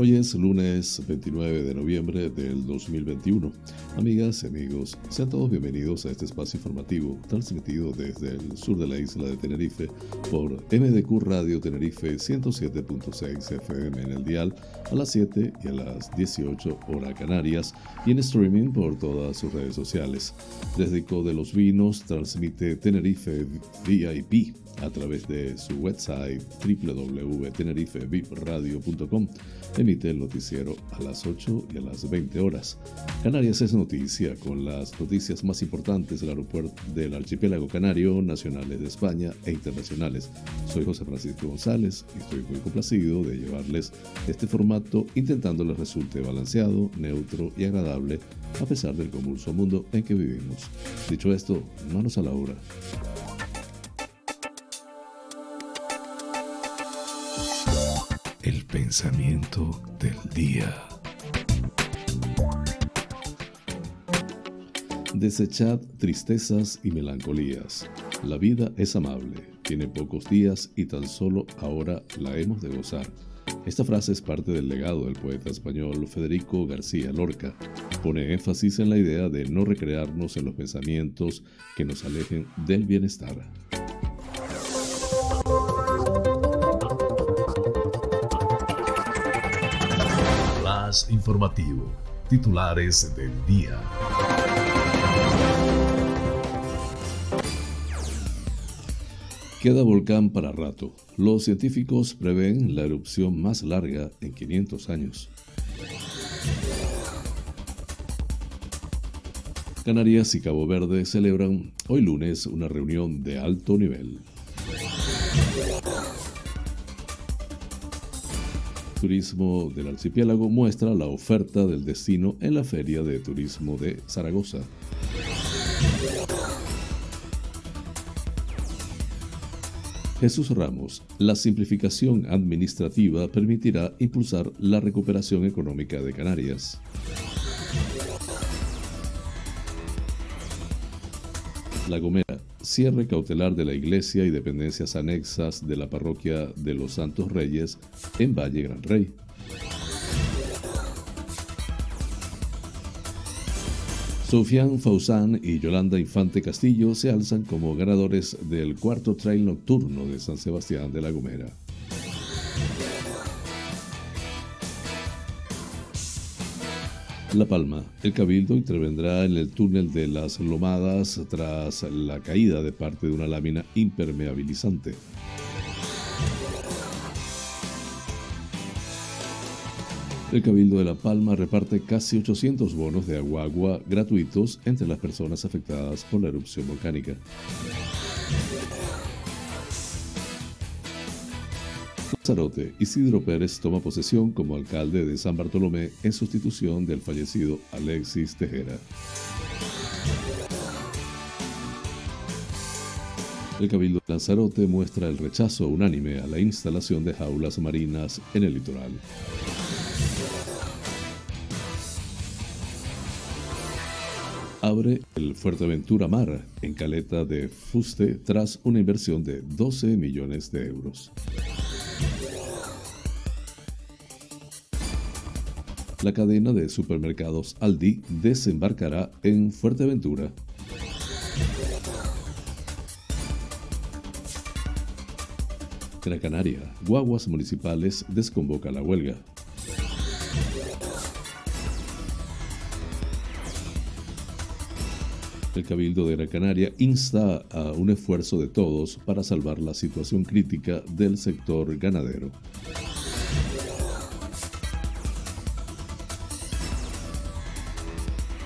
Hoy es lunes 29 de noviembre del 2021. Amigas y amigos, sean todos bienvenidos a este espacio informativo transmitido desde el sur de la isla de Tenerife por MDQ Radio Tenerife 107.6 FM en el dial a las 7 y a las 18 horas canarias y en streaming por todas sus redes sociales. Desde Co de los Vinos transmite Tenerife VIP a través de su website www.tenerifevipradio.com emite el noticiero a las 8 y a las 20 horas. Canarias es noticia con las noticias más importantes del aeropuerto del archipiélago canario, nacionales de España e internacionales. Soy José Francisco González y estoy muy complacido de llevarles este formato intentando les resulte balanceado, neutro y agradable a pesar del convulso mundo en que vivimos. Dicho esto, manos a la obra. El pensamiento del día. Desechad tristezas y melancolías. La vida es amable, tiene pocos días y tan solo ahora la hemos de gozar. Esta frase es parte del legado del poeta español Federico García Lorca. Pone énfasis en la idea de no recrearnos en los pensamientos que nos alejen del bienestar. Informativo. Titulares del día. Queda volcán para rato. Los científicos prevén la erupción más larga en 500 años. Canarias y Cabo Verde celebran hoy lunes una reunión de alto nivel. Turismo del Archipiélago muestra la oferta del destino en la Feria de Turismo de Zaragoza. Jesús Ramos, la simplificación administrativa permitirá impulsar la recuperación económica de Canarias. La Gomera, cierre cautelar de la iglesia y dependencias anexas de la parroquia de los Santos Reyes en Valle Gran Rey. Sofian Fausán y Yolanda Infante Castillo se alzan como ganadores del cuarto trail nocturno de San Sebastián de la Gomera. La Palma. El Cabildo intervendrá en el túnel de las Lomadas tras la caída de parte de una lámina impermeabilizante. El Cabildo de La Palma reparte casi 800 bonos de agua agua gratuitos entre las personas afectadas por la erupción volcánica. Lanzarote, Isidro Pérez toma posesión como alcalde de San Bartolomé en sustitución del fallecido Alexis Tejera. El Cabildo de Lanzarote muestra el rechazo unánime a la instalación de jaulas marinas en el litoral. Abre el Fuerteventura Mar en caleta de Fuste tras una inversión de 12 millones de euros. La cadena de supermercados Aldi desembarcará en Fuerteventura. Gran Canaria, Guaguas Municipales desconvoca la huelga. El Cabildo de Gran Canaria insta a un esfuerzo de todos para salvar la situación crítica del sector ganadero.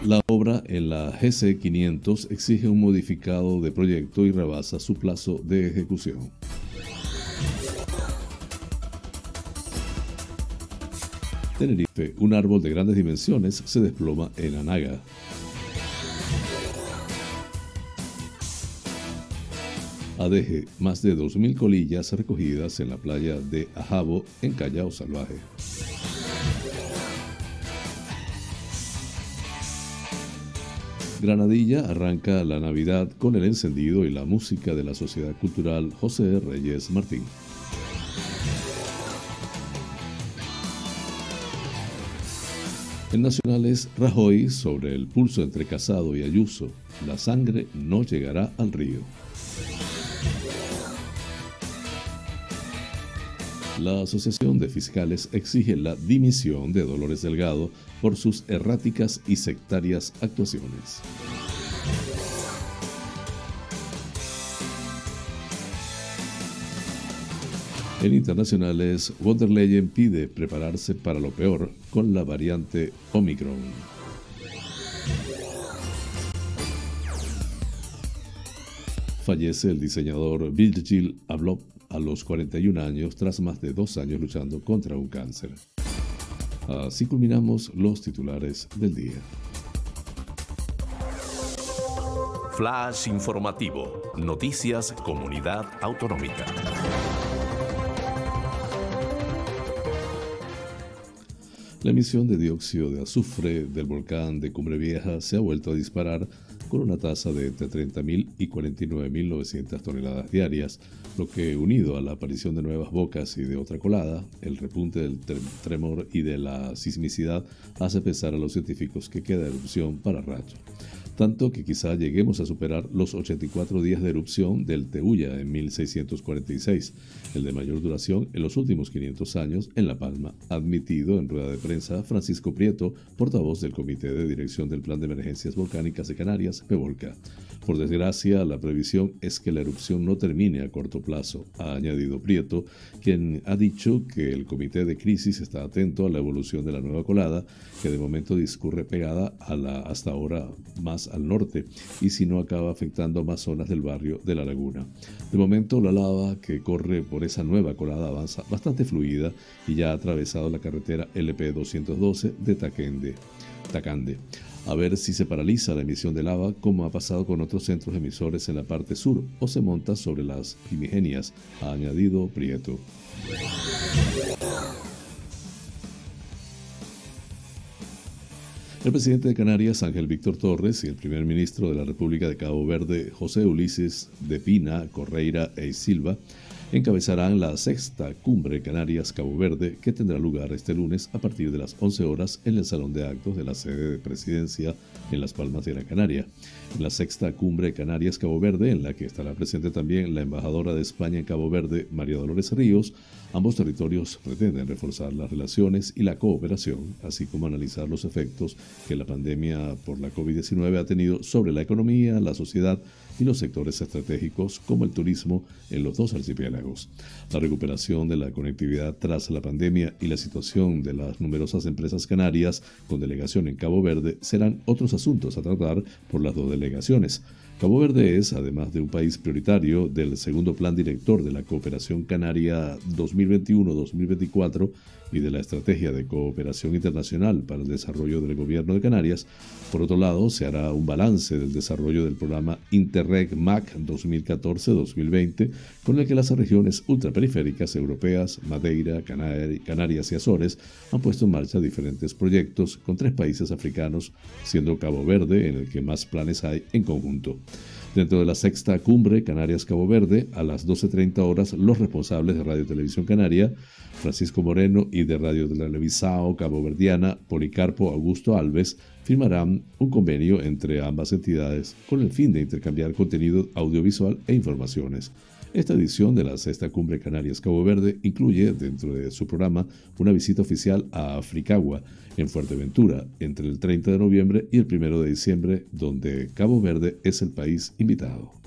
La obra en la GC 500 exige un modificado de proyecto y rebasa su plazo de ejecución. Tenerife, un árbol de grandes dimensiones se desploma en Anaga. Adeje más de 2.000 colillas recogidas en la playa de Ajabo, en Callao Salvaje. Granadilla arranca la Navidad con el encendido y la música de la Sociedad Cultural José Reyes Martín. En Nacionales, Rajoy sobre el pulso entre Casado y Ayuso. La sangre no llegará al río. La Asociación de Fiscales exige la dimisión de Dolores Delgado por sus erráticas y sectarias actuaciones. En internacionales, von pide prepararse para lo peor con la variante Omicron. Fallece el diseñador Virgil Abloh a los 41 años tras más de dos años luchando contra un cáncer. Así culminamos los titulares del día. Flash informativo. Noticias Comunidad Autonómica. La emisión de dióxido de azufre del volcán de Cumbre Vieja se ha vuelto a disparar con una tasa de entre 30.000 y 49.900 toneladas diarias, lo que, unido a la aparición de nuevas bocas y de otra colada, el repunte del tremor y de la sismicidad, hace pensar a los científicos que queda erupción para rato tanto que quizá lleguemos a superar los 84 días de erupción del Teuya en 1646, el de mayor duración en los últimos 500 años en La Palma, admitido en rueda de prensa Francisco Prieto, portavoz del Comité de Dirección del Plan de Emergencias Volcánicas de Canarias, PEVOLCA. Por desgracia, la previsión es que la erupción no termine a corto plazo, ha añadido Prieto, quien ha dicho que el Comité de Crisis está atento a la evolución de la nueva colada, que de momento discurre pegada a la hasta ahora más al norte, y si no acaba afectando más zonas del barrio de la laguna. De momento, la lava que corre por esa nueva colada avanza bastante fluida y ya ha atravesado la carretera LP 212 de Taquende. Tacande a ver si se paraliza la emisión de lava como ha pasado con otros centros emisores en la parte sur o se monta sobre las primigenias, ha añadido Prieto. El presidente de Canarias, Ángel Víctor Torres, y el primer ministro de la República de Cabo Verde, José Ulises de Pina, Correira e Silva, encabezarán la sexta cumbre Canarias-Cabo Verde que tendrá lugar este lunes a partir de las 11 horas en el Salón de Actos de la sede de presidencia en Las Palmas de la Canaria. En la sexta cumbre Canarias-Cabo Verde, en la que estará presente también la embajadora de España en Cabo Verde, María Dolores Ríos, ambos territorios pretenden reforzar las relaciones y la cooperación, así como analizar los efectos que la pandemia por la COVID-19 ha tenido sobre la economía, la sociedad, y los sectores estratégicos como el turismo en los dos archipiélagos. La recuperación de la conectividad tras la pandemia y la situación de las numerosas empresas canarias con delegación en Cabo Verde serán otros asuntos a tratar por las dos delegaciones. Cabo Verde es, además de un país prioritario del segundo plan director de la cooperación canaria 2021-2024 y de la estrategia de cooperación internacional para el desarrollo del gobierno de Canarias, por otro lado, se hará un balance del desarrollo del programa Interreg MAC 2014-2020, con el que las regiones ultraperiféricas europeas, Madeira, Canarias y Azores, han puesto en marcha diferentes proyectos con tres países africanos, siendo Cabo Verde en el que más planes hay en conjunto. Dentro de la sexta cumbre Canarias-Cabo Verde, a las 12.30 horas, los responsables de Radio Televisión Canaria, Francisco Moreno, y de Radio Televisao Cabo Verdiana, Policarpo Augusto Alves, firmarán un convenio entre ambas entidades con el fin de intercambiar contenido audiovisual e informaciones. Esta edición de la Sexta Cumbre Canarias Cabo Verde incluye dentro de su programa una visita oficial a Africagua, en Fuerteventura, entre el 30 de noviembre y el 1 de diciembre, donde Cabo Verde es el país invitado.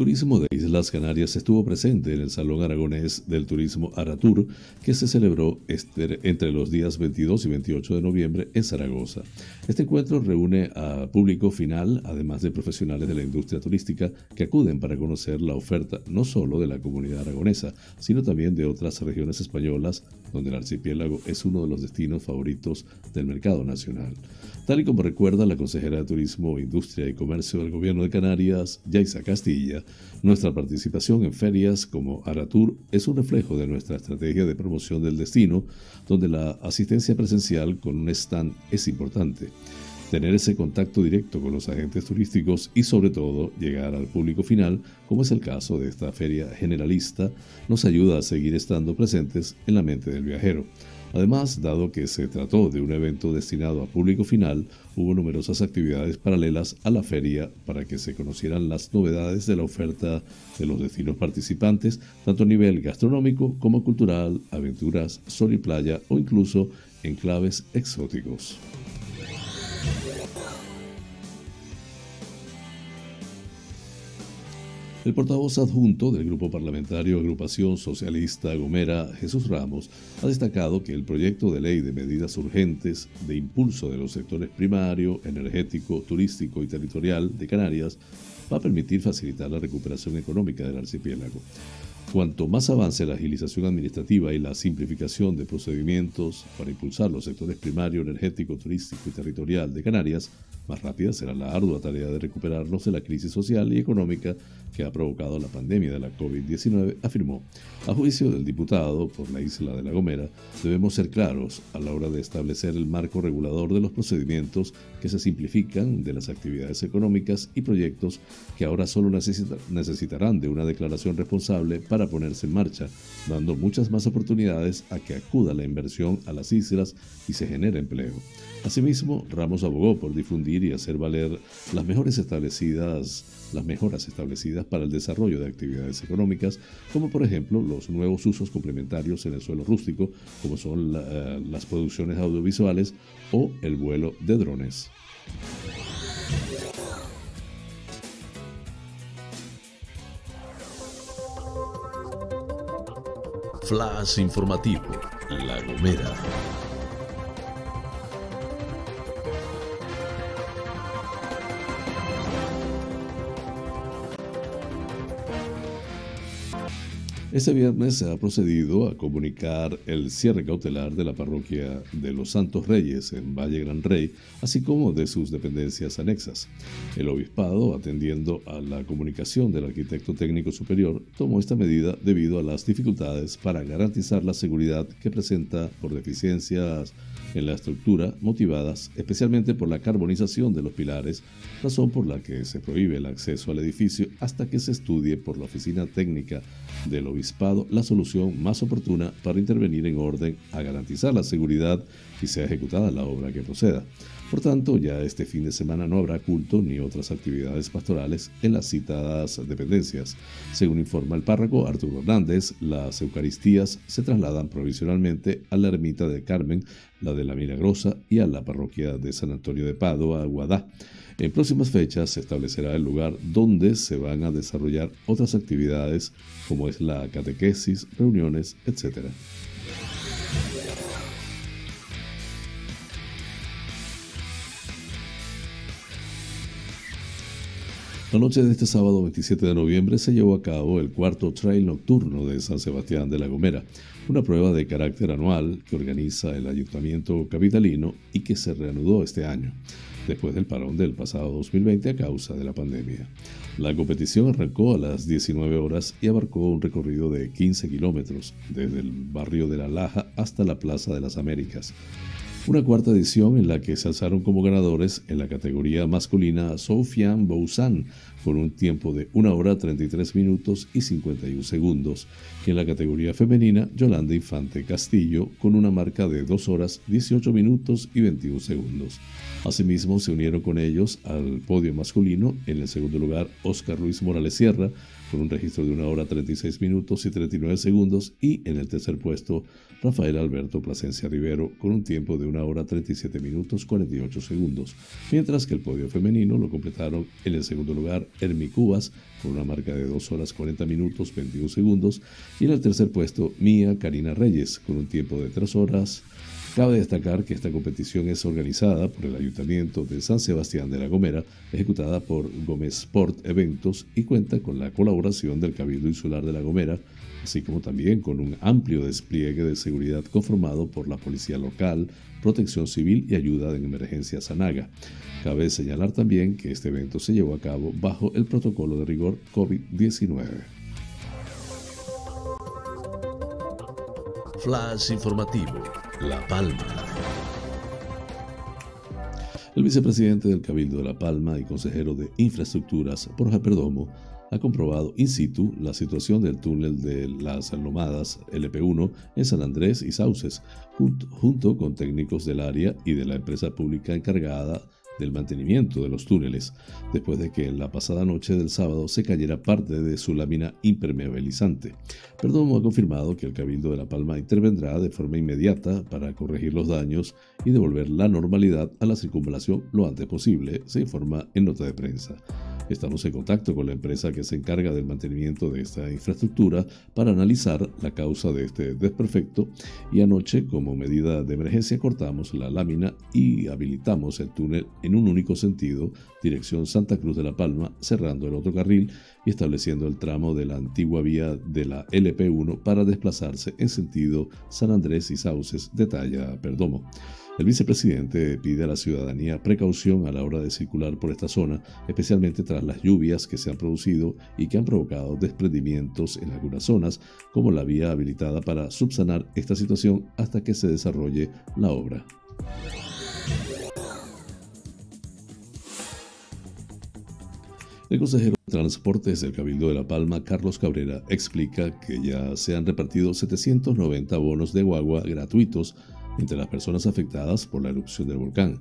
Turismo de Islas Canarias estuvo presente en el Salón Aragonés del Turismo Aratur, que se celebró este, entre los días 22 y 28 de noviembre en Zaragoza. Este encuentro reúne a público final, además de profesionales de la industria turística, que acuden para conocer la oferta no solo de la comunidad aragonesa, sino también de otras regiones españolas, donde el archipiélago es uno de los destinos favoritos del mercado nacional. Tal y como recuerda la consejera de Turismo, Industria y Comercio del Gobierno de Canarias, Yaisa Castilla, nuestra participación en ferias como Aratur es un reflejo de nuestra estrategia de promoción del destino, donde la asistencia presencial con un stand es importante. Tener ese contacto directo con los agentes turísticos y sobre todo llegar al público final, como es el caso de esta feria generalista, nos ayuda a seguir estando presentes en la mente del viajero. Además, dado que se trató de un evento destinado a público final, hubo numerosas actividades paralelas a la feria para que se conocieran las novedades de la oferta de los destinos participantes, tanto a nivel gastronómico como cultural, aventuras, sol y playa o incluso enclaves exóticos. El portavoz adjunto del Grupo Parlamentario Agrupación Socialista Gomera, Jesús Ramos, ha destacado que el proyecto de ley de medidas urgentes de impulso de los sectores primario, energético, turístico y territorial de Canarias va a permitir facilitar la recuperación económica del archipiélago. Cuanto más avance la agilización administrativa y la simplificación de procedimientos para impulsar los sectores primario, energético, turístico y territorial de Canarias, más rápida será la ardua tarea de recuperarnos de la crisis social y económica que ha provocado la pandemia de la COVID-19, afirmó. A juicio del diputado por la isla de La Gomera, debemos ser claros a la hora de establecer el marco regulador de los procedimientos que se simplifican de las actividades económicas y proyectos que ahora solo necesitarán de una declaración responsable para ponerse en marcha, dando muchas más oportunidades a que acuda la inversión a las islas y se genere empleo. Asimismo, Ramos abogó por difundir y hacer valer las mejores establecidas las mejoras establecidas para el desarrollo de actividades económicas, como por ejemplo los nuevos usos complementarios en el suelo rústico, como son las producciones audiovisuales o el vuelo de drones. Flash informativo, La Gomera. Este viernes se ha procedido a comunicar el cierre cautelar de la parroquia de los Santos Reyes en Valle Gran Rey, así como de sus dependencias anexas. El obispado, atendiendo a la comunicación del arquitecto técnico superior, tomó esta medida debido a las dificultades para garantizar la seguridad que presenta por deficiencias en la estructura motivadas especialmente por la carbonización de los pilares, razón por la que se prohíbe el acceso al edificio hasta que se estudie por la oficina técnica del obispado la solución más oportuna para intervenir en orden a garantizar la seguridad y sea ejecutada la obra que proceda. Por tanto, ya este fin de semana no habrá culto ni otras actividades pastorales en las citadas dependencias. Según informa el párroco Arturo Hernández, las Eucaristías se trasladan provisionalmente a la ermita de Carmen, la de la Milagrosa y a la parroquia de San Antonio de Padua, Guadá. En próximas fechas se establecerá el lugar donde se van a desarrollar otras actividades como es la catequesis, reuniones, etc. La noche de este sábado 27 de noviembre se llevó a cabo el cuarto trail nocturno de San Sebastián de la Gomera, una prueba de carácter anual que organiza el Ayuntamiento Capitalino y que se reanudó este año, después del parón del pasado 2020 a causa de la pandemia. La competición arrancó a las 19 horas y abarcó un recorrido de 15 kilómetros, desde el barrio de La Laja hasta la Plaza de las Américas. Una cuarta edición en la que se alzaron como ganadores en la categoría masculina Sofian Bouzan con un tiempo de 1 hora 33 minutos y 51 segundos, y en la categoría femenina Yolanda Infante Castillo con una marca de 2 horas 18 minutos y 21 segundos. Asimismo se unieron con ellos al podio masculino en el segundo lugar Oscar Luis Morales Sierra con un registro de una hora 36 minutos y 39 segundos, y en el tercer puesto Rafael Alberto Plasencia Rivero con un tiempo de una hora 37 minutos 48 segundos, mientras que el podio femenino lo completaron en el segundo lugar Hermi Cubas con una marca de 2 horas 40 minutos 21 segundos, y en el tercer puesto Mía Karina Reyes con un tiempo de 3 horas Cabe destacar que esta competición es organizada por el Ayuntamiento de San Sebastián de la Gomera, ejecutada por Gómez Sport Eventos y cuenta con la colaboración del Cabildo Insular de la Gomera, así como también con un amplio despliegue de seguridad conformado por la Policía Local, Protección Civil y Ayuda en Emergencia Sanaga. Cabe señalar también que este evento se llevó a cabo bajo el protocolo de rigor COVID-19. Flash informativo la Palma. El vicepresidente del Cabildo de La Palma y consejero de Infraestructuras, Borja Perdomo, ha comprobado in situ la situación del túnel de las Lomadas LP1 en San Andrés y Sauces, junto con técnicos del área y de la empresa pública encargada del mantenimiento de los túneles, después de que en la pasada noche del sábado se cayera parte de su lámina impermeabilizante. Perdomo ha confirmado que el Cabildo de La Palma intervendrá de forma inmediata para corregir los daños y devolver la normalidad a la circunvalación lo antes posible, se informa en nota de prensa. Estamos en contacto con la empresa que se encarga del mantenimiento de esta infraestructura para analizar la causa de este desperfecto y anoche como medida de emergencia cortamos la lámina y habilitamos el túnel en un único sentido, dirección Santa Cruz de la Palma, cerrando el otro carril y estableciendo el tramo de la antigua vía de la LP1 para desplazarse en sentido San Andrés y Sauces, detalla Perdomo. El vicepresidente pide a la ciudadanía precaución a la hora de circular por esta zona, especialmente tras las lluvias que se han producido y que han provocado desprendimientos en algunas zonas, como la vía habilitada para subsanar esta situación hasta que se desarrolle la obra. El consejero de Transportes del Cabildo de La Palma, Carlos Cabrera, explica que ya se han repartido 790 bonos de guagua gratuitos entre las personas afectadas por la erupción del volcán.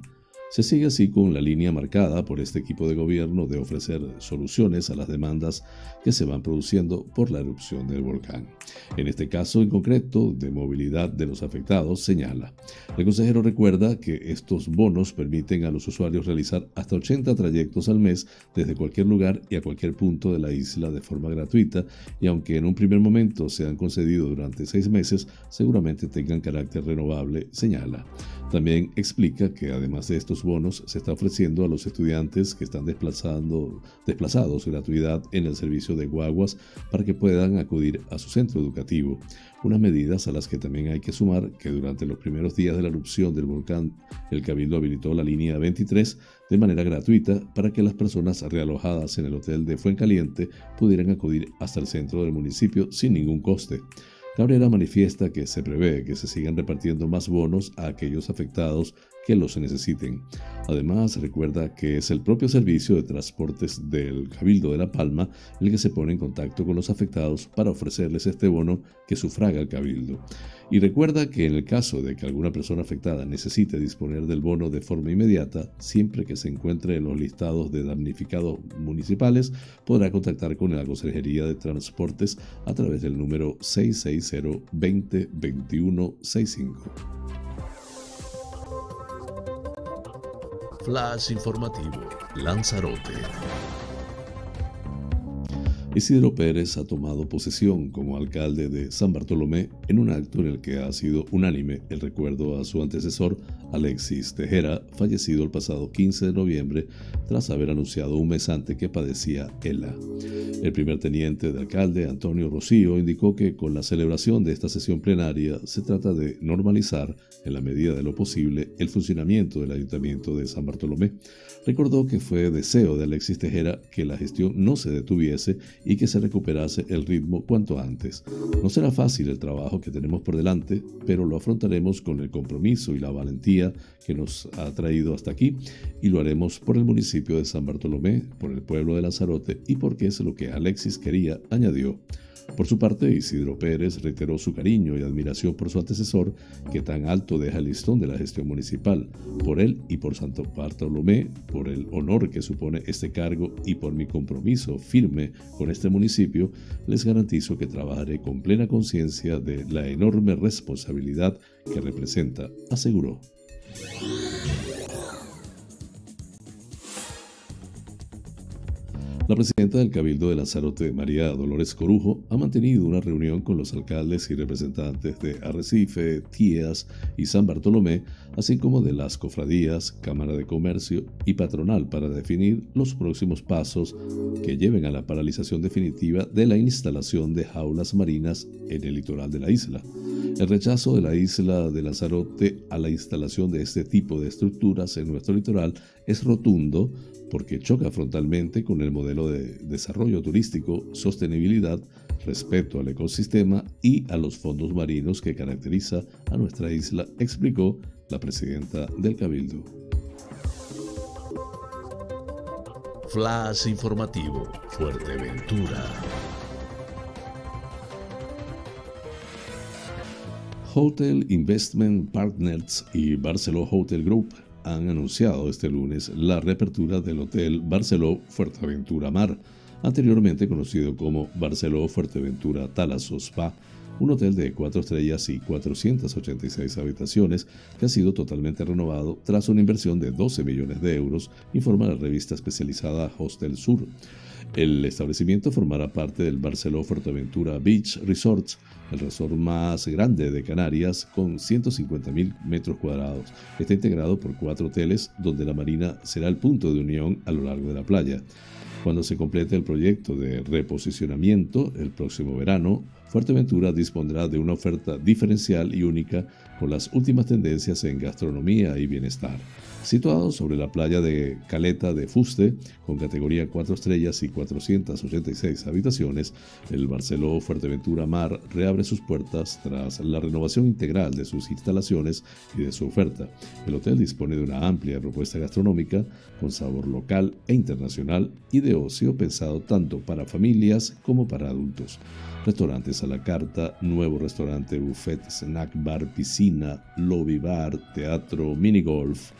Se sigue así con la línea marcada por este equipo de gobierno de ofrecer soluciones a las demandas que se van produciendo por la erupción del volcán. En este caso en concreto de movilidad de los afectados, señala. El consejero recuerda que estos bonos permiten a los usuarios realizar hasta 80 trayectos al mes desde cualquier lugar y a cualquier punto de la isla de forma gratuita y aunque en un primer momento se han concedido durante seis meses, seguramente tengan carácter renovable, señala. También explica que además de estos bonos se está ofreciendo a los estudiantes que están desplazando, desplazados gratuidad en el servicio de guaguas para que puedan acudir a su centro educativo. Unas medidas a las que también hay que sumar que durante los primeros días de la erupción del volcán, el Cabildo habilitó la línea 23 de manera gratuita para que las personas realojadas en el hotel de Fuencaliente pudieran acudir hasta el centro del municipio sin ningún coste. Cabrera manifiesta que se prevé que se sigan repartiendo más bonos a aquellos afectados que los necesiten. Además, recuerda que es el propio servicio de transportes del Cabildo de La Palma el que se pone en contacto con los afectados para ofrecerles este bono que sufraga el Cabildo. Y recuerda que en el caso de que alguna persona afectada necesite disponer del bono de forma inmediata, siempre que se encuentre en los listados de damnificados municipales, podrá contactar con la Consejería de Transportes a través del número 660 20 21 65. Flash informativo, Lanzarote. Isidro Pérez ha tomado posesión como alcalde de San Bartolomé en un acto en el que ha sido unánime el recuerdo a su antecesor Alexis Tejera, fallecido el pasado 15 de noviembre tras haber anunciado un mes antes que padecía ELA. El primer teniente de alcalde, Antonio Rocío, indicó que con la celebración de esta sesión plenaria se trata de normalizar, en la medida de lo posible, el funcionamiento del Ayuntamiento de San Bartolomé. Recordó que fue deseo de Alexis Tejera que la gestión no se detuviese y que se recuperase el ritmo cuanto antes. No será fácil el trabajo que tenemos por delante, pero lo afrontaremos con el compromiso y la valentía que nos ha traído hasta aquí y lo haremos por el municipio de San Bartolomé, por el pueblo de Lanzarote y porque es lo que Alexis quería, añadió. Por su parte, Isidro Pérez reiteró su cariño y admiración por su antecesor, que tan alto deja el listón de la gestión municipal. Por él y por Santo Bartolomé, por el honor que supone este cargo y por mi compromiso firme con este municipio, les garantizo que trabajaré con plena conciencia de la enorme responsabilidad que representa, aseguró. かわいい! La presidenta del Cabildo de Lanzarote, María Dolores Corujo, ha mantenido una reunión con los alcaldes y representantes de Arrecife, Tías y San Bartolomé, así como de las cofradías, Cámara de Comercio y Patronal para definir los próximos pasos que lleven a la paralización definitiva de la instalación de jaulas marinas en el litoral de la isla. El rechazo de la isla de Lanzarote a la instalación de este tipo de estructuras en nuestro litoral es rotundo porque choca frontalmente con el modelo de desarrollo turístico, sostenibilidad, respeto al ecosistema y a los fondos marinos que caracteriza a nuestra isla, explicó la presidenta del Cabildo. Flash informativo, Fuerteventura. Hotel Investment Partners y Barceló Hotel Group han anunciado este lunes la reapertura del Hotel Barceló Fuerteventura Mar, anteriormente conocido como Barceló Fuerteventura Talasso Spa, un hotel de cuatro estrellas y 486 habitaciones que ha sido totalmente renovado tras una inversión de 12 millones de euros, informa la revista especializada Hostel Sur. El establecimiento formará parte del Barceló Fuerteventura Beach Resorts, el resort más grande de Canarias con 150.000 metros cuadrados. Está integrado por cuatro hoteles donde la marina será el punto de unión a lo largo de la playa. Cuando se complete el proyecto de reposicionamiento el próximo verano, Fuerteventura dispondrá de una oferta diferencial y única con las últimas tendencias en gastronomía y bienestar. Situado sobre la playa de Caleta de Fuste, con categoría 4 estrellas y 486 habitaciones, el Barceló Fuerteventura Mar reabre sus puertas tras la renovación integral de sus instalaciones y de su oferta. El hotel dispone de una amplia propuesta gastronómica con sabor local e internacional y de ocio pensado tanto para familias como para adultos. Restaurantes a la carta, nuevo restaurante, buffet, snack bar, piscina, lobby bar, teatro, mini golf,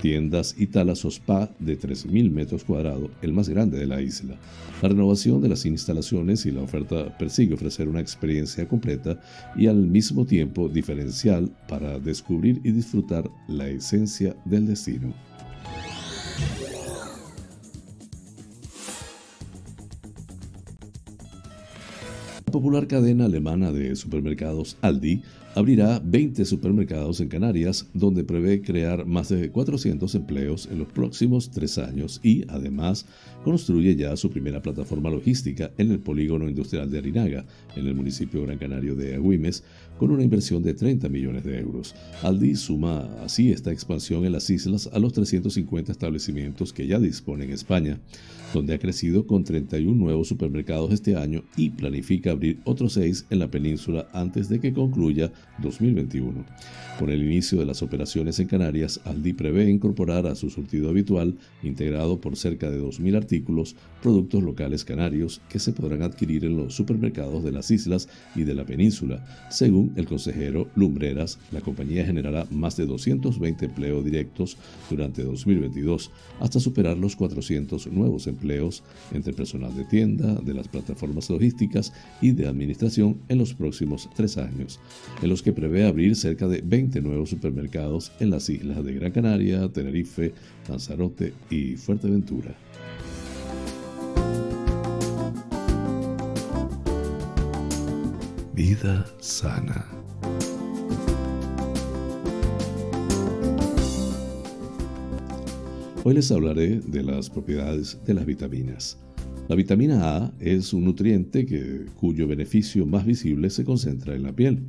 tiendas y Talasso Spa de 3.000 metros cuadrados, el más grande de la isla. La renovación de las instalaciones y la oferta persigue ofrecer una experiencia completa y al mismo tiempo diferencial para descubrir y disfrutar la esencia del destino. Popular cadena alemana de supermercados Aldi abrirá 20 supermercados en Canarias, donde prevé crear más de 400 empleos en los próximos tres años y, además, construye ya su primera plataforma logística en el polígono industrial de Arinaga, en el municipio gran canario de Agüimes, con una inversión de 30 millones de euros. Aldi suma así esta expansión en las islas a los 350 establecimientos que ya dispone en España donde ha crecido con 31 nuevos supermercados este año y planifica abrir otros 6 en la península antes de que concluya 2021. Con el inicio de las operaciones en Canarias, Aldi prevé incorporar a su surtido habitual, integrado por cerca de 2.000 artículos, productos locales canarios que se podrán adquirir en los supermercados de las islas y de la península. Según el consejero Lumbreras, la compañía generará más de 220 empleos directos durante 2022, hasta superar los 400 nuevos empleos entre personal de tienda, de las plataformas logísticas y de administración en los próximos tres años, en los que prevé abrir cerca de 20 nuevos supermercados en las islas de Gran Canaria, Tenerife, Lanzarote y Fuerteventura. Vida sana. Hoy les hablaré de las propiedades de las vitaminas. La vitamina A es un nutriente cuyo beneficio más visible se concentra en la piel.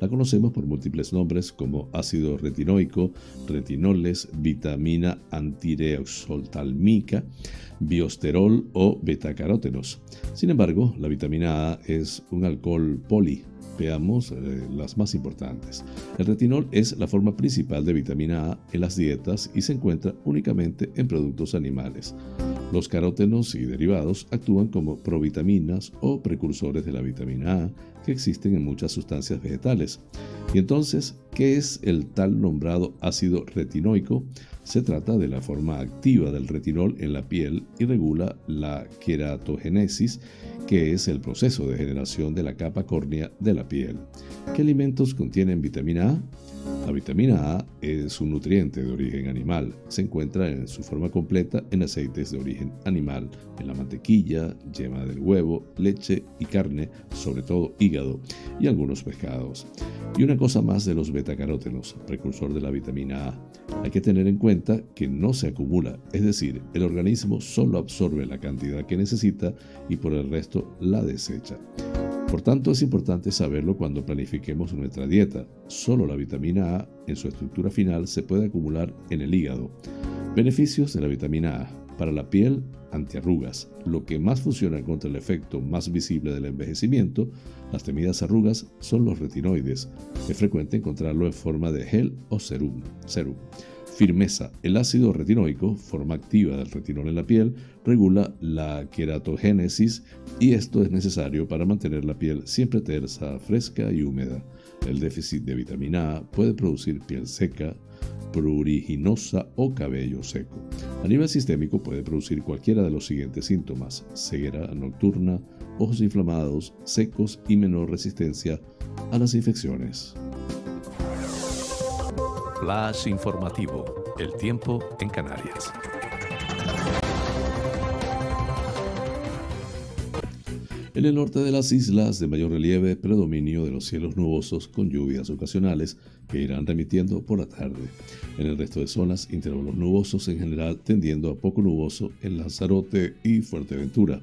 La conocemos por múltiples nombres como ácido retinoico, retinoles, vitamina antireoxoltalmica, biosterol o betacarótenos. Sin embargo, la vitamina A es un alcohol poli Veamos eh, las más importantes. El retinol es la forma principal de vitamina A en las dietas y se encuentra únicamente en productos animales. Los carótenos y derivados actúan como provitaminas o precursores de la vitamina A que existen en muchas sustancias vegetales. Y entonces, ¿qué es el tal nombrado ácido retinoico? Se trata de la forma activa del retinol en la piel y regula la queratogénesis, que es el proceso de generación de la capa córnea de la piel. ¿Qué alimentos contienen vitamina A? La vitamina A es un nutriente de origen animal. Se encuentra en su forma completa en aceites de origen animal, en la mantequilla, yema del huevo, leche y carne, sobre todo hígado, y algunos pescados. Y una cosa más de los betacarótenos, precursor de la vitamina A. Hay que tener en cuenta que no se acumula, es decir, el organismo solo absorbe la cantidad que necesita y por el resto la desecha. Por tanto, es importante saberlo cuando planifiquemos nuestra dieta. Solo la vitamina A en su estructura final se puede acumular en el hígado. Beneficios de la vitamina A. Para la piel, antiarrugas. Lo que más funciona contra el efecto más visible del envejecimiento, las temidas arrugas, son los retinoides. Es frecuente encontrarlo en forma de gel o serum. serum. Firmeza. El ácido retinoico, forma activa del retinol en la piel, regula la queratogénesis y esto es necesario para mantener la piel siempre tersa, fresca y húmeda. El déficit de vitamina A puede producir piel seca, pruriginosa o cabello seco. A nivel sistémico puede producir cualquiera de los siguientes síntomas: ceguera nocturna, ojos inflamados, secos y menor resistencia a las infecciones. Flash informativo. El tiempo en Canarias. En el norte de las islas de mayor relieve, predominio de los cielos nubosos con lluvias ocasionales que irán remitiendo por la tarde. En el resto de zonas, intervalos nubosos en general tendiendo a poco nuboso en Lanzarote y Fuerteventura.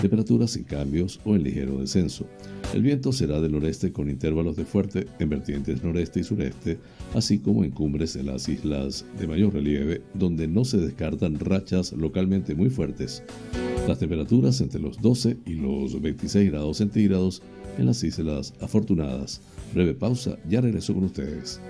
Temperaturas sin cambios o en ligero descenso. El viento será del noreste con intervalos de fuerte en vertientes noreste y sureste, así como en cumbres de las islas de mayor relieve, donde no se descartan rachas localmente muy fuertes. Las temperaturas entre los 12 y los 26 grados centígrados en las islas afortunadas. Breve pausa, ya regreso con ustedes.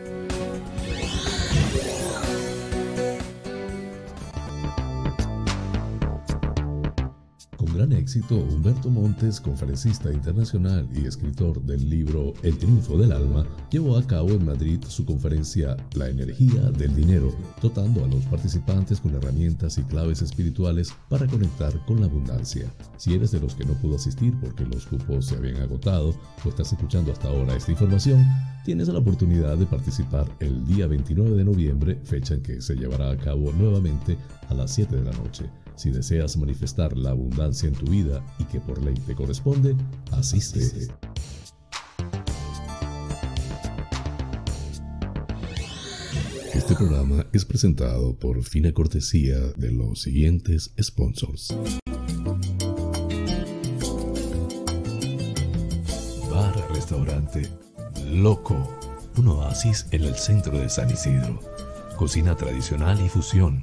Gran éxito, Humberto Montes, conferencista internacional y escritor del libro El triunfo del alma, llevó a cabo en Madrid su conferencia La energía del dinero, dotando a los participantes con herramientas y claves espirituales para conectar con la abundancia. Si eres de los que no pudo asistir porque los cupos se habían agotado o estás escuchando hasta ahora esta información, tienes la oportunidad de participar el día 29 de noviembre, fecha en que se llevará a cabo nuevamente a las 7 de la noche. Si deseas manifestar la abundancia en tu vida y que por ley te corresponde, asiste. Este programa es presentado por fina cortesía de los siguientes sponsors. Bar Restaurante Loco, un oasis en el centro de San Isidro. Cocina tradicional y fusión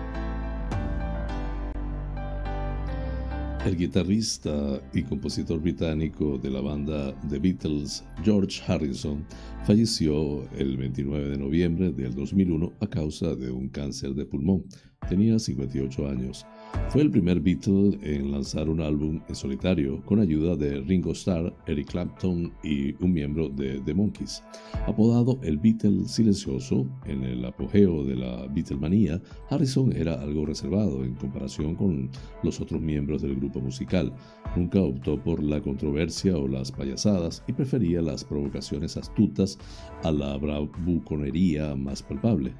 El guitarrista y compositor británico de la banda The Beatles, George Harrison, falleció el 29 de noviembre del 2001 a causa de un cáncer de pulmón. Tenía 58 años. Fue el primer Beatle en lanzar un álbum en solitario con ayuda de Ringo Starr, Eric Clapton y un miembro de The Monkees. Apodado el Beatle silencioso, en el apogeo de la Beatlemanía, Harrison era algo reservado en comparación con los otros miembros del grupo musical. Nunca optó por la controversia o las payasadas y prefería las provocaciones astutas a la bravuconería más palpable.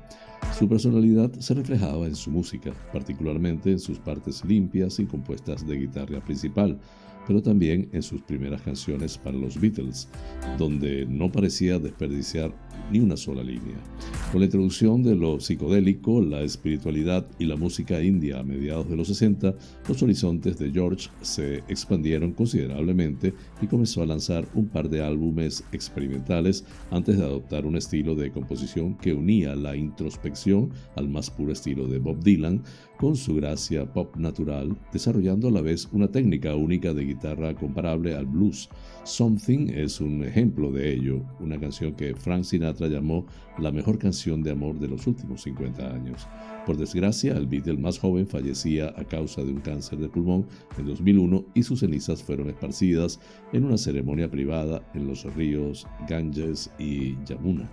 Su personalidad se reflejaba en su música, particularmente en sus partes limpias y compuestas de guitarra principal, pero también en sus primeras canciones para los Beatles, donde no parecía desperdiciar ni una sola línea. Con la introducción de lo psicodélico, la espiritualidad y la música india a mediados de los 60, los horizontes de George se expandieron considerablemente y comenzó a lanzar un par de álbumes experimentales antes de adoptar un estilo de composición que unía la introspección al más puro estilo de Bob Dylan, con su gracia pop natural, desarrollando a la vez una técnica única de guitarra comparable al blues. Something es un ejemplo de ello, una canción que Frank Sinatra llamó la mejor canción de amor de los últimos 50 años. Por desgracia, el Beatle más joven fallecía a causa de un cáncer de pulmón en 2001 y sus cenizas fueron esparcidas en una ceremonia privada en los ríos Ganges y Yamuna.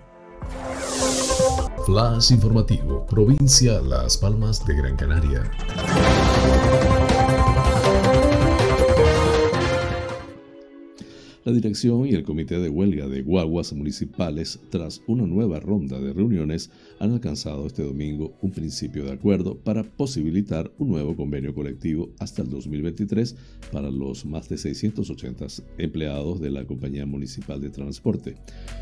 Flash informativo, provincia Las Palmas de Gran Canaria. La dirección y el comité de huelga de guaguas municipales, tras una nueva ronda de reuniones, han alcanzado este domingo un principio de acuerdo para posibilitar un nuevo convenio colectivo hasta el 2023 para los más de 680 empleados de la Compañía Municipal de Transporte.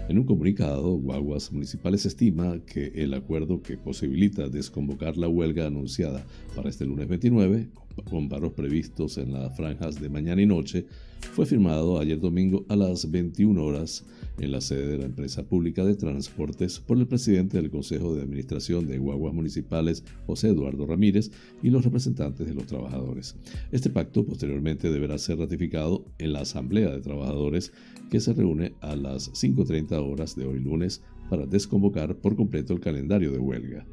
En un comunicado, Guaguas Municipales estima que el acuerdo que posibilita desconvocar la huelga anunciada para este lunes 29, con paros previstos en las franjas de mañana y noche, fue firmado ayer domingo a las 21 horas en la sede de la empresa pública de transportes por el presidente del Consejo de Administración de Guaguas Municipales, José Eduardo Ramírez, y los representantes de los trabajadores. Este pacto posteriormente deberá ser ratificado en la Asamblea de Trabajadores que se reúne a las 5.30 horas de hoy lunes para desconvocar por completo el calendario de huelga.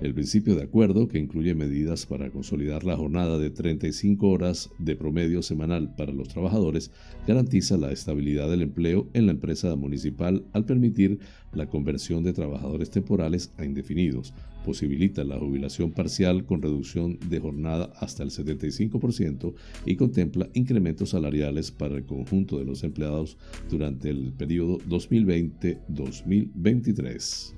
El principio de acuerdo, que incluye medidas para consolidar la jornada de 35 horas de promedio semanal para los trabajadores, garantiza la estabilidad del empleo en la empresa municipal al permitir la conversión de trabajadores temporales a indefinidos, posibilita la jubilación parcial con reducción de jornada hasta el 75% y contempla incrementos salariales para el conjunto de los empleados durante el periodo 2020-2023.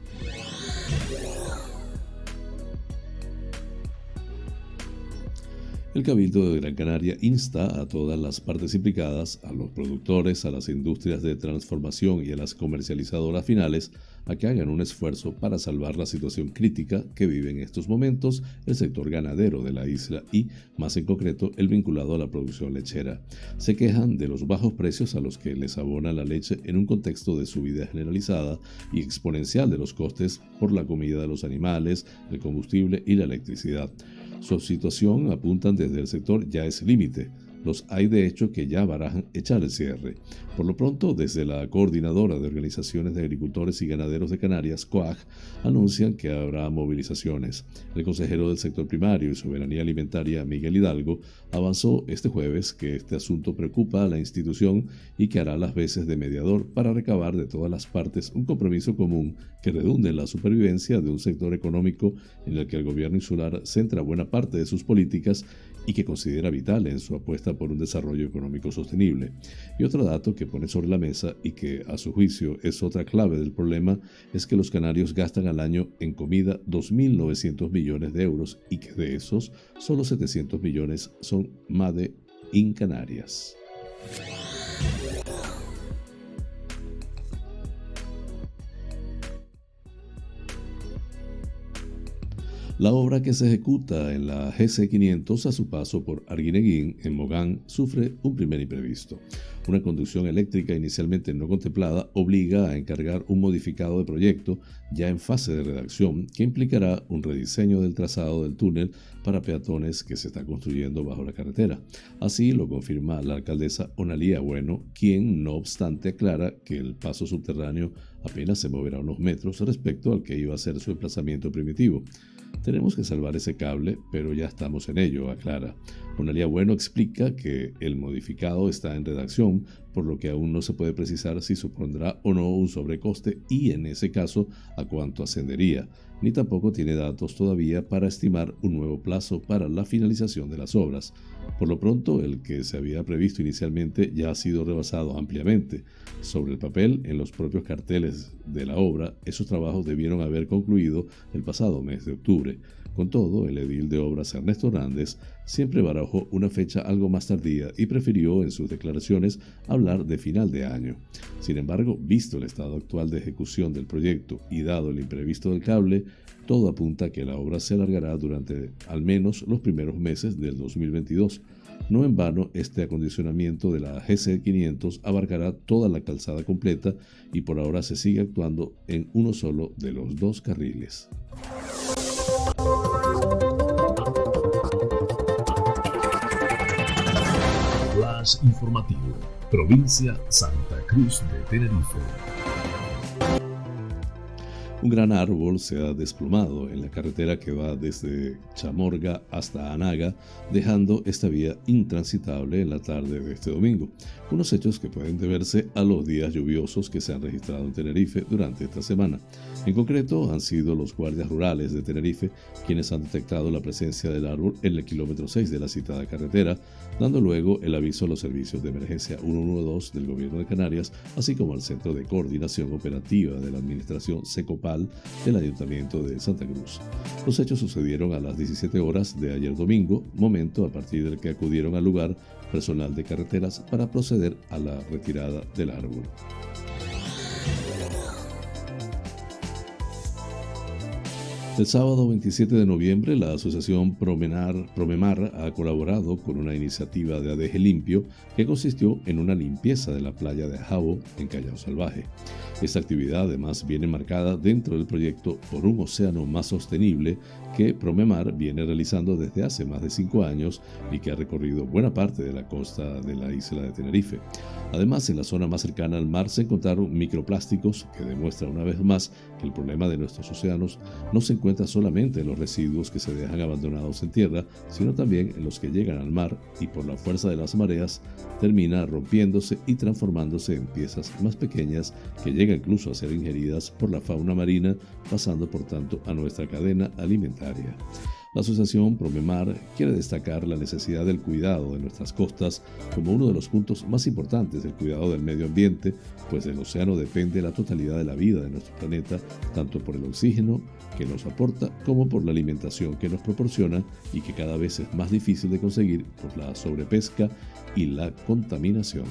El Cabildo de Gran Canaria insta a todas las partes implicadas, a los productores, a las industrias de transformación y a las comercializadoras finales, a que hagan un esfuerzo para salvar la situación crítica que vive en estos momentos el sector ganadero de la isla y, más en concreto, el vinculado a la producción lechera. Se quejan de los bajos precios a los que les abona la leche en un contexto de subida generalizada y exponencial de los costes por la comida de los animales, el combustible y la electricidad. Su situación, apuntan desde el sector, ya es límite. Los hay de hecho que ya barajan echar el cierre. Por lo pronto, desde la Coordinadora de Organizaciones de Agricultores y Ganaderos de Canarias, COAG, anuncian que habrá movilizaciones. El consejero del sector primario y soberanía alimentaria, Miguel Hidalgo, avanzó este jueves que este asunto preocupa a la institución y que hará las veces de mediador para recabar de todas las partes un compromiso común que redunde en la supervivencia de un sector económico en el que el gobierno insular centra buena parte de sus políticas y que considera vital en su apuesta por un desarrollo económico sostenible. Y otro dato que pone sobre la mesa y que a su juicio es otra clave del problema es que los canarios gastan al año en comida 2.900 millones de euros y que de esos solo 700 millones son MADE in Canarias. La obra que se ejecuta en la GC500 a su paso por Arguineguín, en Mogán, sufre un primer imprevisto. Una conducción eléctrica inicialmente no contemplada obliga a encargar un modificado de proyecto ya en fase de redacción que implicará un rediseño del trazado del túnel para peatones que se está construyendo bajo la carretera. Así lo confirma la alcaldesa Onalía Bueno, quien no obstante aclara que el paso subterráneo apenas se moverá unos metros respecto al que iba a ser su emplazamiento primitivo. Tenemos que salvar ese cable, pero ya estamos en ello, aclara. Onalía Bueno explica que el modificado está en redacción, por lo que aún no se puede precisar si supondrá o no un sobrecoste y, en ese caso, a cuánto ascendería, ni tampoco tiene datos todavía para estimar un nuevo plazo para la finalización de las obras. Por lo pronto, el que se había previsto inicialmente ya ha sido rebasado ampliamente. Sobre el papel, en los propios carteles de la obra, esos trabajos debieron haber concluido el pasado mes de octubre. Con todo, el edil de obras Ernesto Hernández siempre barajó una fecha algo más tardía y prefirió en sus declaraciones hablar de final de año. Sin embargo, visto el estado actual de ejecución del proyecto y dado el imprevisto del cable, todo apunta a que la obra se alargará durante al menos los primeros meses del 2022. No en vano, este acondicionamiento de la GC500 abarcará toda la calzada completa y por ahora se sigue actuando en uno solo de los dos carriles. Informativo, provincia Santa Cruz de Tenerife. Un gran árbol se ha desplomado en la carretera que va desde Chamorga hasta Anaga, dejando esta vía intransitable en la tarde de este domingo. Unos hechos que pueden deberse a los días lluviosos que se han registrado en Tenerife durante esta semana. En concreto, han sido los guardias rurales de Tenerife quienes han detectado la presencia del árbol en el kilómetro 6 de la citada carretera, dando luego el aviso a los servicios de emergencia 112 del Gobierno de Canarias, así como al Centro de Coordinación Operativa de la Administración SECOPAL del Ayuntamiento de Santa Cruz. Los hechos sucedieron a las 17 horas de ayer domingo, momento a partir del que acudieron al lugar personal de carreteras para proceder a la retirada del árbol. El sábado 27 de noviembre, la asociación Promenar, Promemar ha colaborado con una iniciativa de adeje limpio que consistió en una limpieza de la playa de Jabo en Callao Salvaje. Esta actividad además viene marcada dentro del proyecto Por un Océano Más Sostenible que Promemar viene realizando desde hace más de cinco años y que ha recorrido buena parte de la costa de la isla de Tenerife. Además, en la zona más cercana al mar se encontraron microplásticos que demuestra una vez más que el problema de nuestros océanos no se encuentra solamente en los residuos que se dejan abandonados en tierra, sino también en los que llegan al mar y por la fuerza de las mareas termina rompiéndose y transformándose en piezas más pequeñas que llegan incluso a ser ingeridas por la fauna marina, pasando por tanto a nuestra cadena alimentaria. La asociación Promemar quiere destacar la necesidad del cuidado de nuestras costas como uno de los puntos más importantes del cuidado del medio ambiente, pues del océano depende la totalidad de la vida de nuestro planeta, tanto por el oxígeno que nos aporta como por la alimentación que nos proporciona y que cada vez es más difícil de conseguir por la sobrepesca y la contaminación.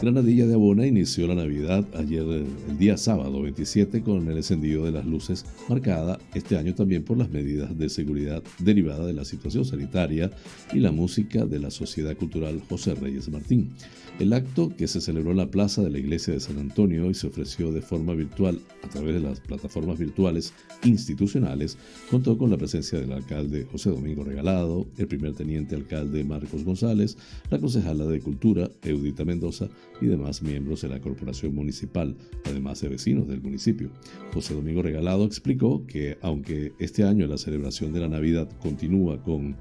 Granadilla de Abona inició la Navidad ayer, el día sábado 27, con el encendido de las luces, marcada este año también por las medidas de seguridad derivada de la situación sanitaria y la música de la Sociedad Cultural José Reyes Martín. El acto, que se celebró en la plaza de la iglesia de San Antonio y se ofreció de forma virtual a través de las plataformas virtuales institucionales, contó con la presencia del alcalde José Domingo Regalado, el primer teniente alcalde Marcos González, la concejala de Cultura Eudita Mendoza y demás miembros de la corporación municipal, además de vecinos del municipio. José Domingo Regalado explicó que aunque este año la celebración de la Navidad continúa con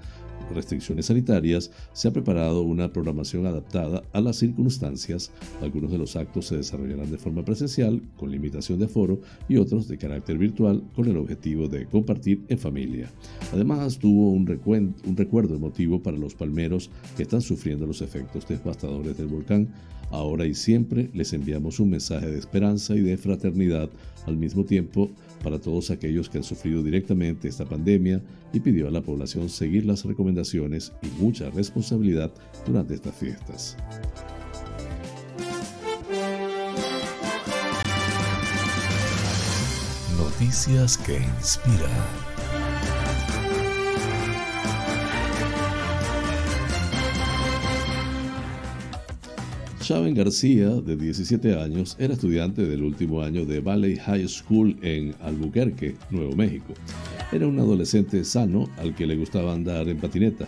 restricciones sanitarias, se ha preparado una programación adaptada a las circunstancias. Algunos de los actos se desarrollarán de forma presencial, con limitación de aforo, y otros de carácter virtual, con el objetivo de compartir en familia. Además, tuvo un, un recuerdo emotivo para los palmeros que están sufriendo los efectos devastadores del volcán. Ahora y siempre les enviamos un mensaje de esperanza y de fraternidad al mismo tiempo para todos aquellos que han sufrido directamente esta pandemia y pidió a la población seguir las recomendaciones y mucha responsabilidad durante estas fiestas. Noticias que inspiran. Chávez García, de 17 años, era estudiante del último año de Valley High School en Albuquerque, Nuevo México. Era un adolescente sano al que le gustaba andar en patineta,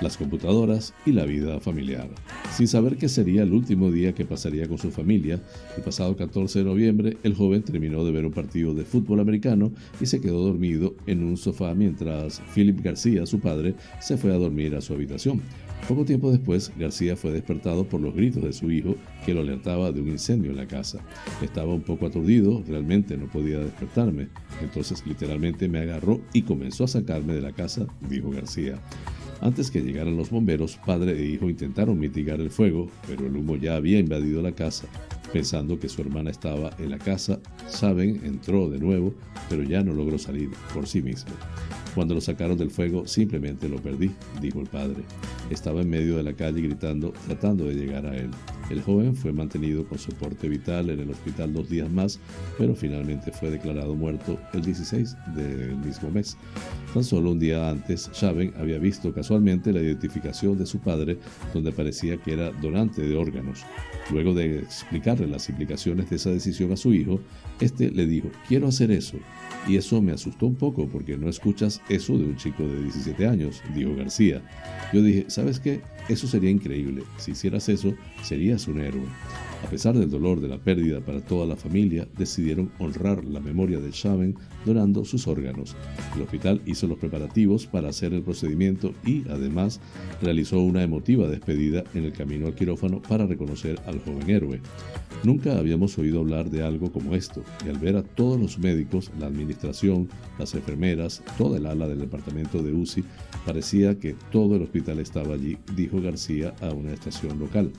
las computadoras y la vida familiar. Sin saber que sería el último día que pasaría con su familia, el pasado 14 de noviembre el joven terminó de ver un partido de fútbol americano y se quedó dormido en un sofá mientras Philip García, su padre, se fue a dormir a su habitación. Poco tiempo después, García fue despertado por los gritos de su hijo que lo alertaba de un incendio en la casa. Estaba un poco aturdido, realmente no podía despertarme. Entonces literalmente me agarró y comenzó a sacarme de la casa, dijo García. Antes que llegaran los bomberos, padre e hijo intentaron mitigar el fuego, pero el humo ya había invadido la casa. Pensando que su hermana estaba en la casa, Saben entró de nuevo, pero ya no logró salir por sí mismo. Cuando lo sacaron del fuego, simplemente lo perdí, dijo el padre. Estaba en medio de la calle gritando, tratando de llegar a él. El joven fue mantenido con soporte vital en el hospital dos días más, pero finalmente fue declarado muerto el 16 del mismo mes. Tan solo un día antes, Chaven había visto casualmente la identificación de su padre, donde parecía que era donante de órganos. Luego de explicarle las implicaciones de esa decisión a su hijo, este le dijo, quiero hacer eso. Y eso me asustó un poco porque no escuchas eso de un chico de 17 años, dijo García. Yo dije, ¿sabes qué? Eso sería increíble. Si hicieras eso, serías un héroe. A pesar del dolor de la pérdida para toda la familia, decidieron honrar la memoria de Chaven donando sus órganos. El hospital hizo los preparativos para hacer el procedimiento y, además, realizó una emotiva despedida en el camino al quirófano para reconocer al joven héroe. Nunca habíamos oído hablar de algo como esto, y al ver a todos los médicos, la administración, las enfermeras, toda el ala del departamento de UCI, parecía que todo el hospital estaba allí, dijo García a una estación local.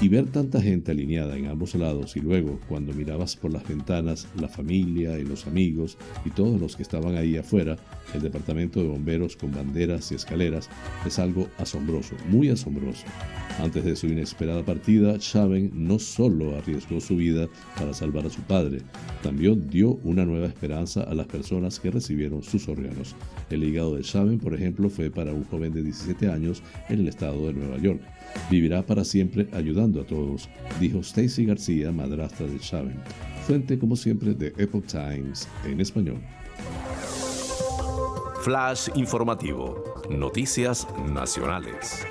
Y ver tanta gente alineada en ambos lados y luego, cuando mirabas por las ventanas, la familia y los amigos y todos los que estaban ahí afuera, el departamento de bomberos con banderas y escaleras, es algo asombroso, muy asombroso. Antes de su inesperada partida, Chaven no solo arriesgó su vida para salvar a su padre, también dio una nueva esperanza a las personas que recibieron sus órganos. El hígado de Chaven, por ejemplo, fue para un joven de 17 años en el estado de Nueva York. Vivirá para siempre ayudando a todos, dijo Stacy García, madrastra de Chaven. Fuente, como siempre, de Epoch Times en español. Flash informativo. Noticias nacionales.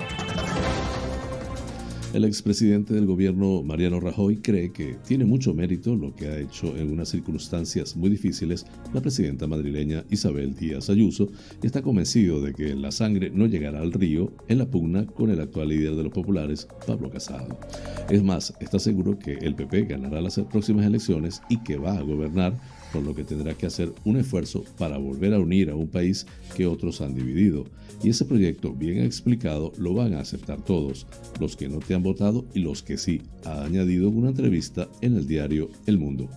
El expresidente del gobierno, Mariano Rajoy, cree que tiene mucho mérito lo que ha hecho en unas circunstancias muy difíciles la presidenta madrileña Isabel Díaz Ayuso y está convencido de que la sangre no llegará al río en la pugna con el actual líder de los populares, Pablo Casado. Es más, está seguro que el PP ganará las próximas elecciones y que va a gobernar por lo que tendrá que hacer un esfuerzo para volver a unir a un país que otros han dividido. Y ese proyecto, bien explicado, lo van a aceptar todos, los que no te han votado y los que sí, ha añadido en una entrevista en el diario El Mundo.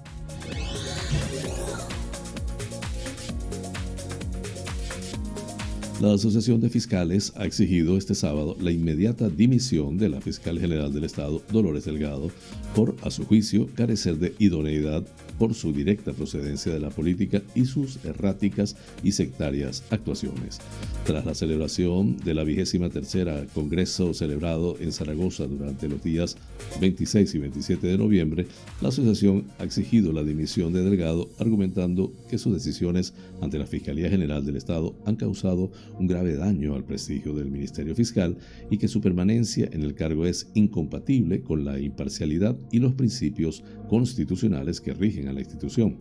La Asociación de Fiscales ha exigido este sábado la inmediata dimisión de la fiscal general del Estado, Dolores Delgado, por, a su juicio, carecer de idoneidad por su directa procedencia de la política y sus erráticas y sectarias actuaciones. Tras la celebración de la vigésima tercera Congreso celebrado en Zaragoza durante los días 26 y 27 de noviembre, la asociación ha exigido la dimisión de Delgado, argumentando que sus decisiones ante la Fiscalía General del Estado han causado un grave daño al prestigio del Ministerio Fiscal y que su permanencia en el cargo es incompatible con la imparcialidad y los principios constitucionales que rigen la institución.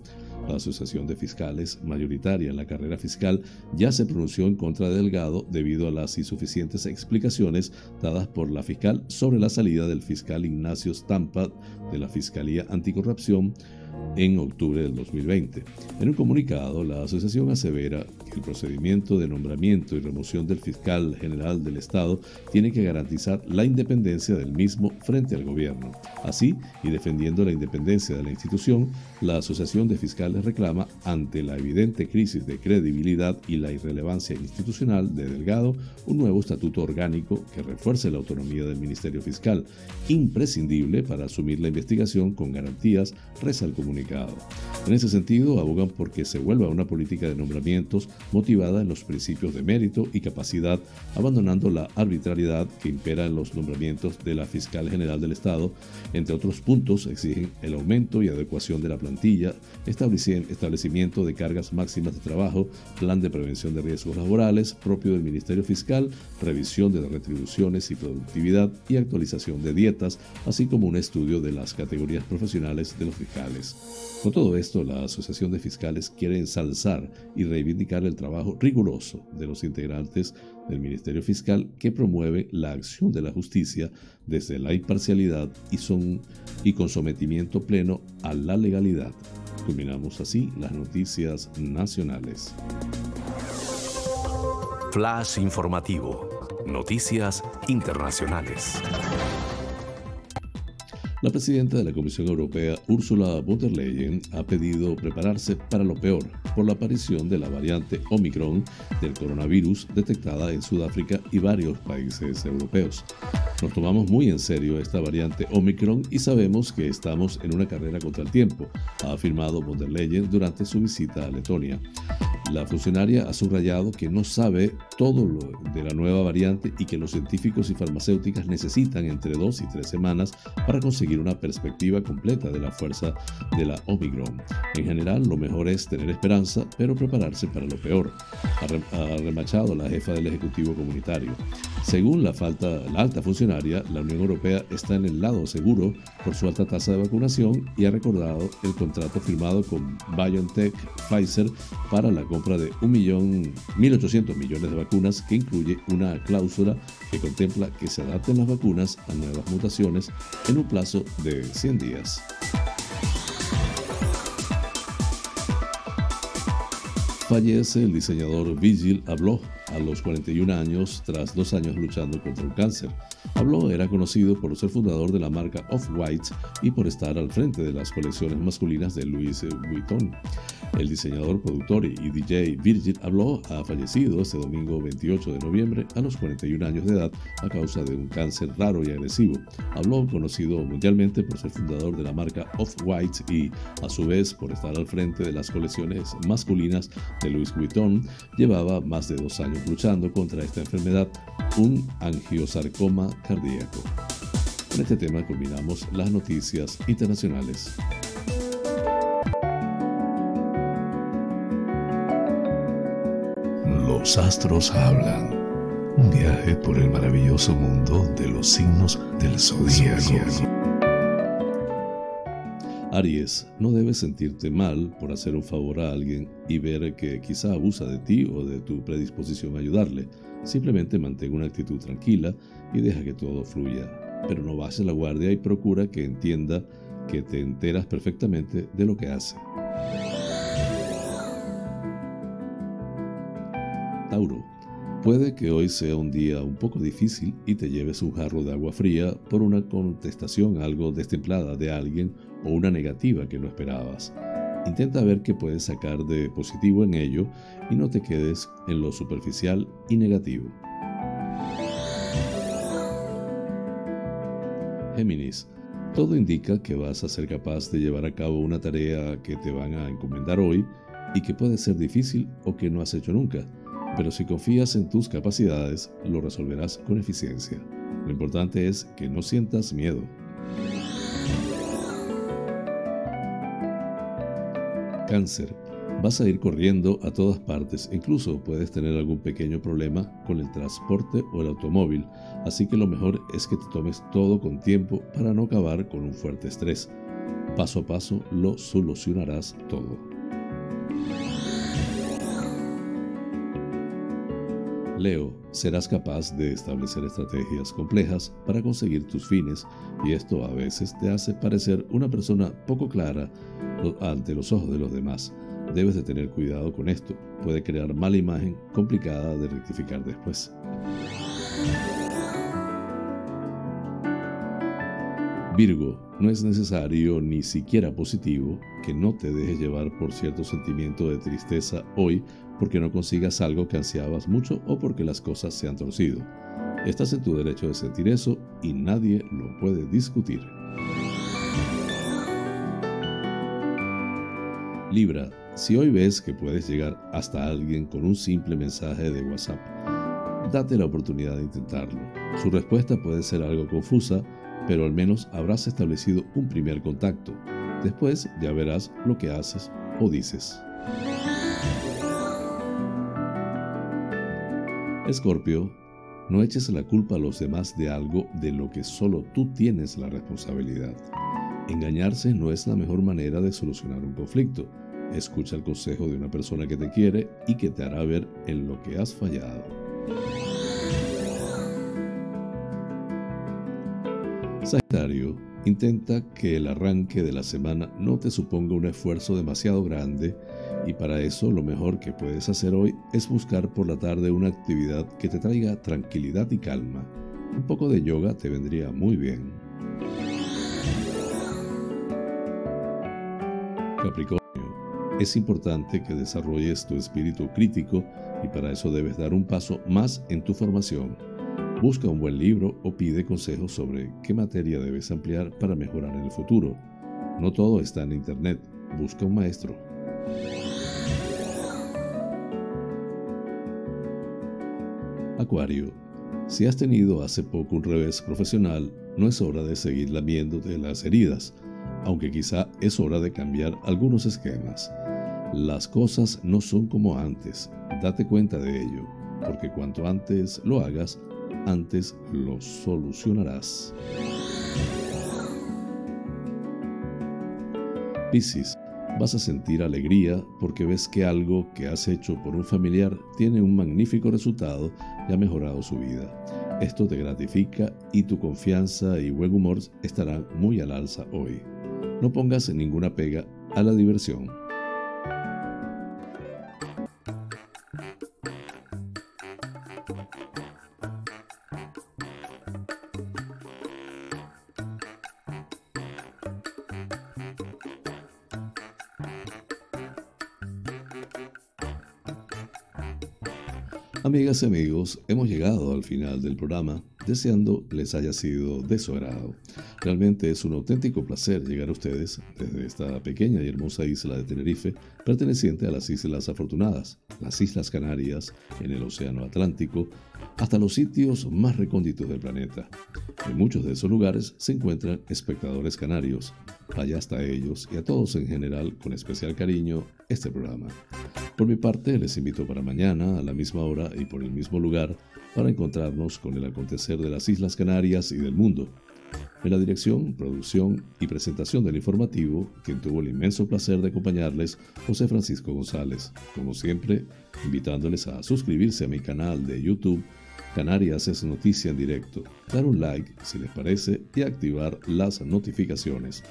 La Asociación de Fiscales, mayoritaria en la carrera fiscal, ya se pronunció en contra de Delgado debido a las insuficientes explicaciones dadas por la fiscal sobre la salida del fiscal Ignacio Stampa de la Fiscalía Anticorrupción en octubre del 2020. En un comunicado, la asociación asevera el procedimiento de nombramiento y remoción del fiscal general del Estado tiene que garantizar la independencia del mismo frente al gobierno. Así, y defendiendo la independencia de la institución, la Asociación de Fiscales reclama, ante la evidente crisis de credibilidad y la irrelevancia institucional de Delgado, un nuevo estatuto orgánico que refuerce la autonomía del Ministerio Fiscal, imprescindible para asumir la investigación con garantías, reza el comunicado. En ese sentido, abogan por que se vuelva una política de nombramientos motivada en los principios de mérito y capacidad, abandonando la arbitrariedad que impera en los nombramientos de la Fiscal General del Estado. Entre otros puntos, exigen el aumento y adecuación de la plantilla, establecimiento de cargas máximas de trabajo, plan de prevención de riesgos laborales propio del Ministerio Fiscal, revisión de retribuciones y productividad y actualización de dietas, así como un estudio de las categorías profesionales de los fiscales. Con todo esto, la Asociación de Fiscales quiere ensalzar y reivindicar el trabajo riguroso de los integrantes del Ministerio Fiscal que promueve la acción de la justicia desde la imparcialidad y, son, y con sometimiento pleno a la legalidad. Culminamos así las noticias nacionales. Flash informativo. Noticias internacionales. La presidenta de la Comisión Europea, Ursula von der Leyen, ha pedido prepararse para lo peor por la aparición de la variante Omicron del coronavirus detectada en Sudáfrica y varios países europeos. Nos tomamos muy en serio esta variante Omicron y sabemos que estamos en una carrera contra el tiempo, ha afirmado von der Leyen durante su visita a Letonia. La funcionaria ha subrayado que no sabe todo lo de la nueva variante y que los científicos y farmacéuticas necesitan entre dos y tres semanas para conseguir una perspectiva completa de la fuerza de la Omicron. En general, lo mejor es tener esperanza, pero prepararse para lo peor, ha remachado la jefa del Ejecutivo Comunitario. Según la, falta, la alta funcionaria, la Unión Europea está en el lado seguro por su alta tasa de vacunación y ha recordado el contrato firmado con BioNTech Pfizer para la compra de 1.800 millones de vacunas que incluye una cláusula que contempla que se adapten las vacunas a nuevas mutaciones en un plazo de 100 días. Fallece el diseñador Vigil Abloh a los 41 años tras dos años luchando contra el cáncer. Habló era conocido por ser fundador de la marca Off-White y por estar al frente de las colecciones masculinas de Louis Vuitton. El diseñador, productor y DJ Virgil Habló ha fallecido este domingo 28 de noviembre a los 41 años de edad a causa de un cáncer raro y agresivo. Habló, conocido mundialmente por ser fundador de la marca Off-White y, a su vez, por estar al frente de las colecciones masculinas de Louis Vuitton, llevaba más de dos años luchando contra esta enfermedad, un angiosarcoma cardíaco. Con este tema culminamos las noticias internacionales. Los astros hablan. Un viaje por el maravilloso mundo de los signos del zodiaco. Aries, no debes sentirte mal por hacer un favor a alguien y ver que quizá abusa de ti o de tu predisposición a ayudarle. Simplemente mantén una actitud tranquila y deja que todo fluya. Pero no bajes la guardia y procura que entienda que te enteras perfectamente de lo que hace. Tauro, puede que hoy sea un día un poco difícil y te lleves un jarro de agua fría por una contestación algo destemplada de alguien o una negativa que no esperabas. Intenta ver qué puedes sacar de positivo en ello y no te quedes en lo superficial y negativo. Géminis, todo indica que vas a ser capaz de llevar a cabo una tarea que te van a encomendar hoy y que puede ser difícil o que no has hecho nunca, pero si confías en tus capacidades lo resolverás con eficiencia. Lo importante es que no sientas miedo. Cáncer. Vas a ir corriendo a todas partes, incluso puedes tener algún pequeño problema con el transporte o el automóvil, así que lo mejor es que te tomes todo con tiempo para no acabar con un fuerte estrés. Paso a paso lo solucionarás todo. Leo, serás capaz de establecer estrategias complejas para conseguir tus fines y esto a veces te hace parecer una persona poco clara ante los ojos de los demás. Debes de tener cuidado con esto, puede crear mala imagen complicada de rectificar después. Virgo, no es necesario ni siquiera positivo que no te dejes llevar por cierto sentimiento de tristeza hoy porque no consigas algo que ansiabas mucho o porque las cosas se han torcido. Estás en tu derecho de sentir eso y nadie lo puede discutir. Libra, si hoy ves que puedes llegar hasta alguien con un simple mensaje de WhatsApp, date la oportunidad de intentarlo. Su respuesta puede ser algo confusa, pero al menos habrás establecido un primer contacto. Después ya verás lo que haces o dices. Escorpio, no eches la culpa a los demás de algo de lo que solo tú tienes la responsabilidad. Engañarse no es la mejor manera de solucionar un conflicto. Escucha el consejo de una persona que te quiere y que te hará ver en lo que has fallado. Sagitario, intenta que el arranque de la semana no te suponga un esfuerzo demasiado grande y para eso lo mejor que puedes hacer hoy es buscar por la tarde una actividad que te traiga tranquilidad y calma. Un poco de yoga te vendría muy bien. Capricornio, es importante que desarrolles tu espíritu crítico y para eso debes dar un paso más en tu formación. Busca un buen libro o pide consejos sobre qué materia debes ampliar para mejorar en el futuro. No todo está en Internet, busca un maestro. Acuario, si has tenido hace poco un revés profesional, no es hora de seguir lamiéndote las heridas aunque quizá es hora de cambiar algunos esquemas. Las cosas no son como antes, date cuenta de ello, porque cuanto antes lo hagas, antes lo solucionarás. Piscis, vas a sentir alegría porque ves que algo que has hecho por un familiar tiene un magnífico resultado y ha mejorado su vida. Esto te gratifica y tu confianza y buen humor estarán muy al alza hoy. No pongas ninguna pega a la diversión. Amigos, hemos llegado al final del programa, deseando les haya sido de su agrado. Realmente es un auténtico placer llegar a ustedes desde esta pequeña y hermosa isla de Tenerife, perteneciente a las Islas Afortunadas, las Islas Canarias, en el Océano Atlántico, hasta los sitios más recónditos del planeta. En muchos de esos lugares se encuentran espectadores canarios, vaya hasta ellos y a todos en general con especial cariño este programa. Por mi parte, les invito para mañana a la misma hora y por el mismo lugar para encontrarnos con el acontecer de las Islas Canarias y del mundo. En la dirección, producción y presentación del informativo, quien tuvo el inmenso placer de acompañarles, José Francisco González. Como siempre, invitándoles a suscribirse a mi canal de YouTube Canarias es noticia en directo, dar un like si les parece y activar las notificaciones.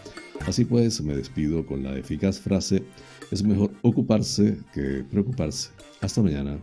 Así pues, me despido con la eficaz frase, es mejor ocuparse que preocuparse. Hasta mañana.